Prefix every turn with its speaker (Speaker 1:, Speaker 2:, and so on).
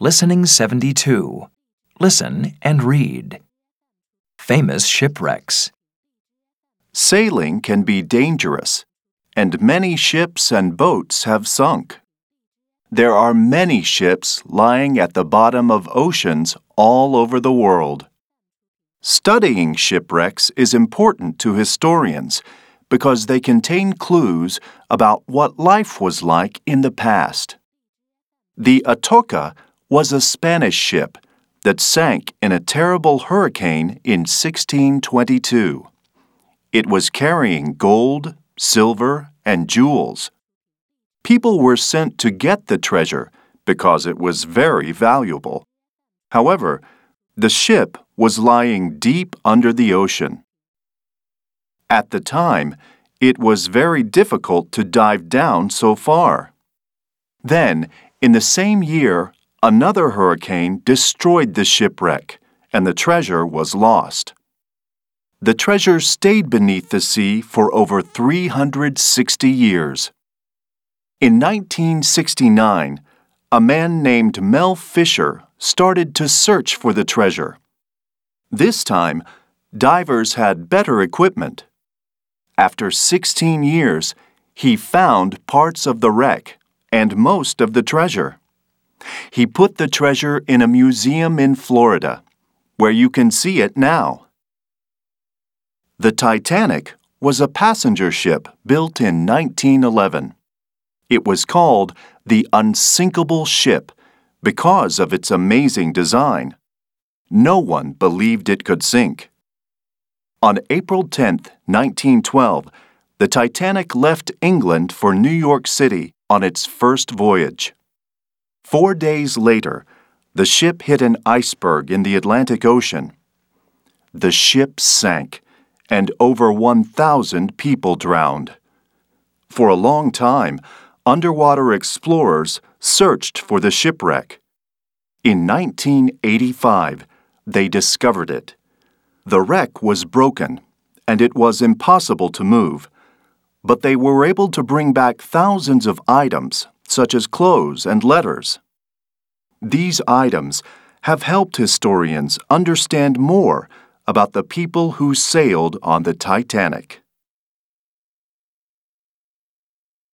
Speaker 1: Listening 72. Listen and read. Famous shipwrecks.
Speaker 2: Sailing can be dangerous, and many ships and boats have sunk. There are many ships lying at the bottom of oceans all over the world. Studying shipwrecks is important to historians because they contain clues about what life was like in the past. The Atocha was a Spanish ship that sank in a terrible hurricane in 1622. It was carrying gold, silver, and jewels. People were sent to get the treasure because it was very valuable. However, the ship was lying deep under the ocean. At the time, it was very difficult to dive down so far. Then, in the same year, Another hurricane destroyed the shipwreck, and the treasure was lost. The treasure stayed beneath the sea for over 360 years. In 1969, a man named Mel Fisher started to search for the treasure. This time, divers had better equipment. After 16 years, he found parts of the wreck and most of the treasure. He put the treasure in a museum in Florida, where you can see it now. The Titanic was a passenger ship built in 1911. It was called the Unsinkable Ship because of its amazing design. No one believed it could sink. On April 10, 1912, the Titanic left England for New York City on its first voyage. Four days later, the ship hit an iceberg in the Atlantic Ocean. The ship sank, and over 1,000 people drowned. For a long time, underwater explorers searched for the shipwreck. In 1985, they discovered it. The wreck was broken, and it was impossible to move, but they were able to bring back thousands of items such as clothes and letters. These items have helped historians understand more about the people who sailed on the Titanic.